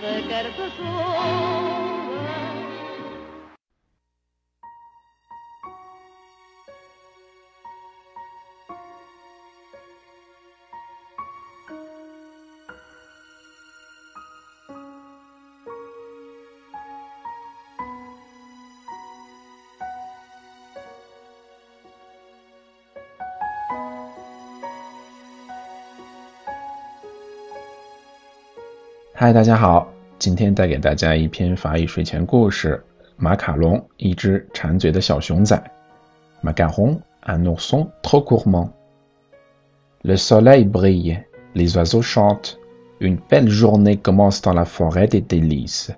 the garbage road. 嗨，大家好，今天带给大家一篇法语睡前故事《马卡龙，一只馋嘴的小熊仔》。Macaron, un ourson trop gourmand. Le soleil brille, les oiseaux chantent. Une belle journée commence dans la forêt des délices.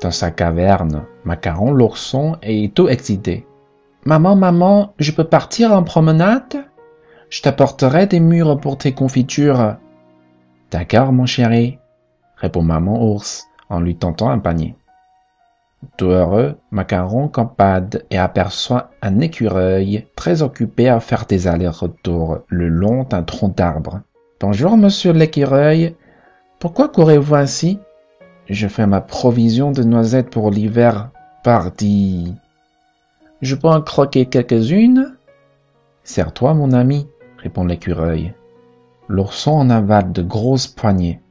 Dans sa caverne, Macaron l'ourson est tout excité. Maman, maman, je peux partir en promenade? Je t'apporterai des mûres pour tes confitures. D'accord, mon chéri répond maman ours en lui tentant un panier. Tout heureux, Macaron campade et aperçoit un écureuil très occupé à faire des allers-retours le long d'un tronc d'arbre. Bonjour, monsieur l'écureuil. Pourquoi courez-vous ainsi? Je fais ma provision de noisettes pour l'hiver. Pardi. Je peux en croquer quelques-unes? Serre-toi, mon ami, répond l'écureuil. L'ourson en avale de grosses poignées.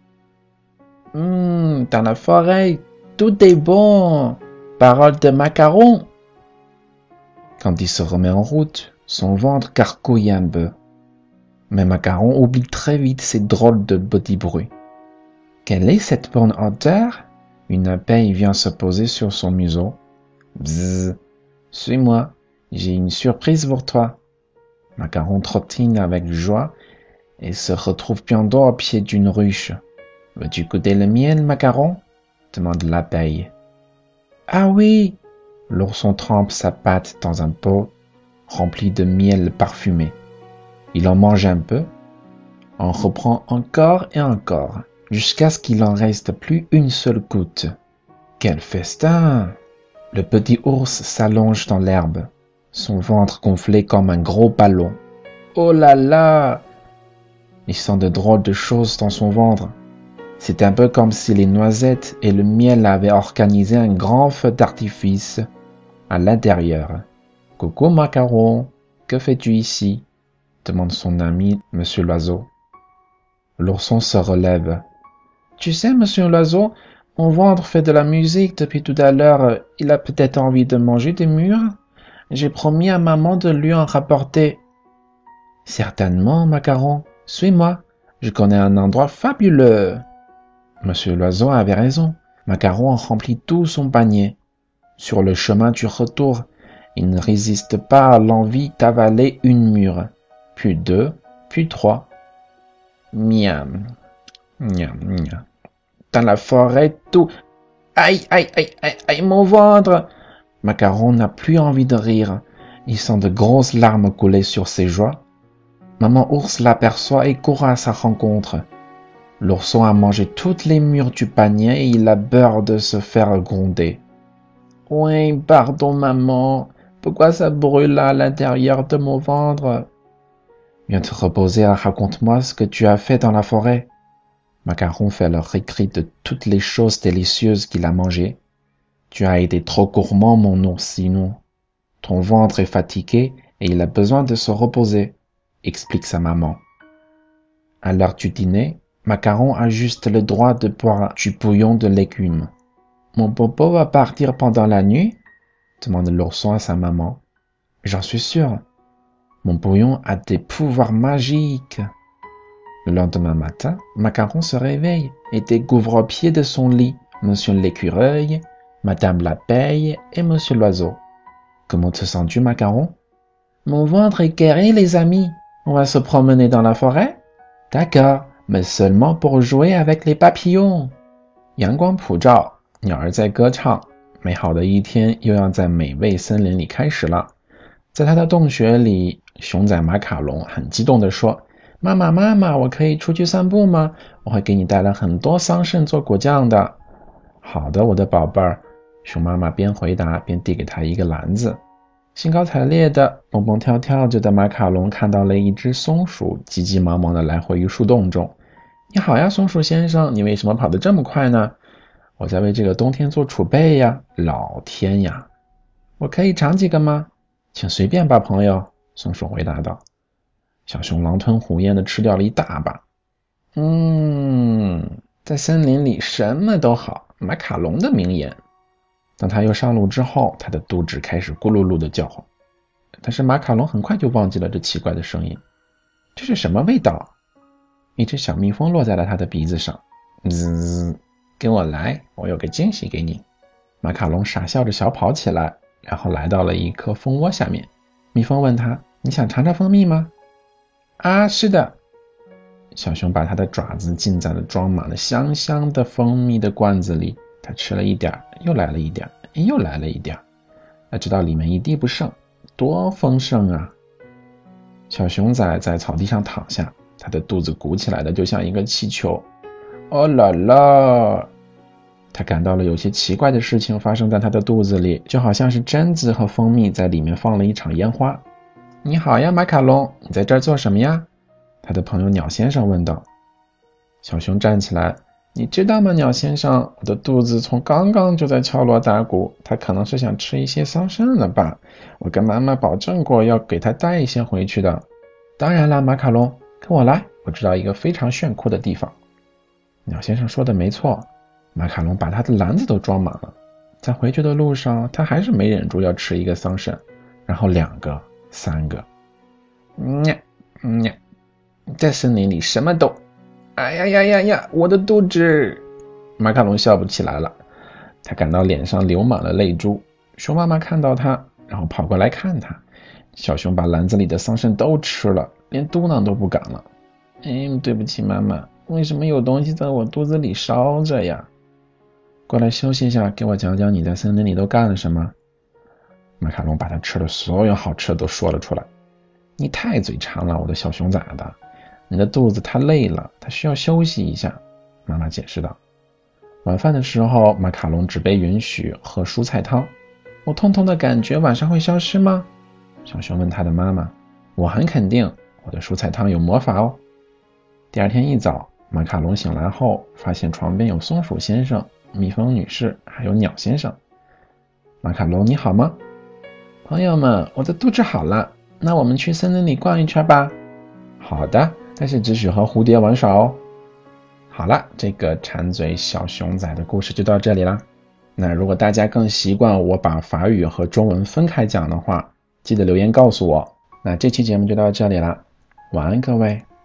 Hum, dans la forêt, tout est bon. Parole de macaron. Quand il se remet en route, son ventre carcouille un peu. Mais Macaron oublie très vite ces drôles de petits bruits. Quelle est cette bonne odeur Une abeille vient se poser sur son museau. Bzzz. Suis-moi, j'ai une surprise pour toi. Macaron trottine avec joie et se retrouve bientôt au pied d'une ruche. Veux-tu goûter le miel, macaron? demande l'abeille. Ah oui L'ourson trempe sa patte dans un pot rempli de miel parfumé. Il en mange un peu, en reprend encore et encore, jusqu'à ce qu'il en reste plus une seule goutte. Quel festin Le petit ours s'allonge dans l'herbe, son ventre gonflé comme un gros ballon. Oh là là Il sent de drôles de choses dans son ventre. C'est un peu comme si les noisettes et le miel avaient organisé un grand feu d'artifice à l'intérieur. Coucou macaron, que fais-tu ici? demande son ami Monsieur l'oiseau. L'ourson se relève. Tu sais, Monsieur l'oiseau, mon ventre fait de la musique depuis tout à l'heure. Il a peut-être envie de manger des mûres. J'ai promis à maman de lui en rapporter. Certainement, macaron. Suis-moi. Je connais un endroit fabuleux. Monsieur l'oiseau avait raison. Macaron remplit tout son panier. Sur le chemin du retour, il ne résiste pas à l'envie d'avaler une mûre, puis deux, puis trois. Miam, miam, miam. Dans la forêt, tout. Aïe, aïe, aïe, aïe, aïe, mon ventre! Macaron n'a plus envie de rire. Il sent de grosses larmes couler sur ses joies. Maman ours l'aperçoit et court à sa rencontre. L'ourson a mangé toutes les mûres du panier et il a peur de se faire gronder. Oui, pardon, maman. Pourquoi ça brûle à l'intérieur de mon ventre? Viens te reposer et raconte-moi ce que tu as fait dans la forêt. Macaron fait le récrit de toutes les choses délicieuses qu'il a mangées. Tu as été trop gourmand, mon oursinou. Ton ventre est fatigué et il a besoin de se reposer, explique sa maman. À l'heure du dîner, Macaron a juste le droit de boire du bouillon de légumes. Mon popo va partir pendant la nuit? demande l'ourson à sa maman. J'en suis sûr. Mon bouillon a des pouvoirs magiques. Le lendemain matin, Macaron se réveille et découvre au pied de son lit Monsieur l'écureuil, Madame l'abeille et Monsieur l'oiseau. Comment te sens-tu, Macaron? Mon ventre est guéri, les amis, On va se promener dans la forêt? D'accord, mais seulement pour jouer avec les papillons. 阳光普照，鸟儿在歌唱，美好的一天又要在美味森林里开始了。在他的洞穴里，熊仔马卡龙很激动地说：“妈妈，妈妈，我可以出去散步吗？我会给你带来很多桑葚做果酱的。”好的，我的宝贝儿。熊妈妈边回答边递给他一个篮子。兴高采烈的蹦蹦跳跳着的马卡龙看到了一只松鼠，急急忙忙的来回于树洞中。“你好呀，松鼠先生，你为什么跑得这么快呢？”“我在为这个冬天做储备呀。”“老天呀！”“我可以尝几个吗？”“请随便吧，朋友。”松鼠回答道。小熊狼吞虎咽的吃掉了一大把。“嗯，在森林里什么都好。”马卡龙的名言。当他又上路之后，他的肚子开始咕噜噜的叫唤。但是马卡龙很快就忘记了这奇怪的声音。这是什么味道？一只小蜜蜂落在了他的鼻子上。滋，跟我来，我有个惊喜给你。马卡龙傻笑着小跑起来，然后来到了一颗蜂窝下面。蜜蜂问他：“你想尝尝蜂蜜吗？”“啊，是的。”小熊把它的爪子浸在了装满了香香的蜂蜜的罐子里。他吃了一点儿又来了一点儿又来了一点儿，直到里面一滴不剩，多丰盛啊！小熊仔在草地上躺下，他的肚子鼓起来的就像一个气球。哦啦啦！他感到了有些奇怪的事情发生在他的肚子里，就好像是榛子和蜂蜜在里面放了一场烟花。你好呀，马卡龙，你在这儿做什么呀？他的朋友鸟先生问道。小熊站起来。你知道吗，鸟先生？我的肚子从刚刚就在敲锣打鼓，它可能是想吃一些桑葚了吧？我跟妈妈保证过要给它带一些回去的。当然了，马卡龙，跟我来，我知道一个非常炫酷的地方。鸟先生说的没错，马卡龙把他的篮子都装满了。在回去的路上，他还是没忍住要吃一个桑葚，然后两个、三个。呀呀，在森林里什么都。哎呀呀呀呀！我的肚子！马卡龙笑不起来了，他感到脸上流满了泪珠。熊妈妈看到他，然后跑过来看他。小熊把篮子里的桑葚都吃了，连嘟囔都不敢了。嗯，对不起，妈妈，为什么有东西在我肚子里烧着呀？过来休息一下，给我讲讲你在森林里都干了什么。马卡龙把他吃的所有好吃的都说了出来。你太嘴馋了，我的小熊崽子！你的肚子太累了，它需要休息一下。妈妈解释道。晚饭的时候，马卡龙只被允许喝蔬菜汤。我痛痛的感觉晚上会消失吗？小熊问他的妈妈。我很肯定，我的蔬菜汤有魔法哦。第二天一早，马卡龙醒来后，发现床边有松鼠先生、蜜蜂女士，还有鸟先生。马卡龙，你好吗？朋友们，我的肚子好了，那我们去森林里逛一圈吧。好的。但是只许和蝴蝶玩耍哦。好了，这个馋嘴小熊仔的故事就到这里啦。那如果大家更习惯我把法语和中文分开讲的话，记得留言告诉我。那这期节目就到这里啦，晚安各位。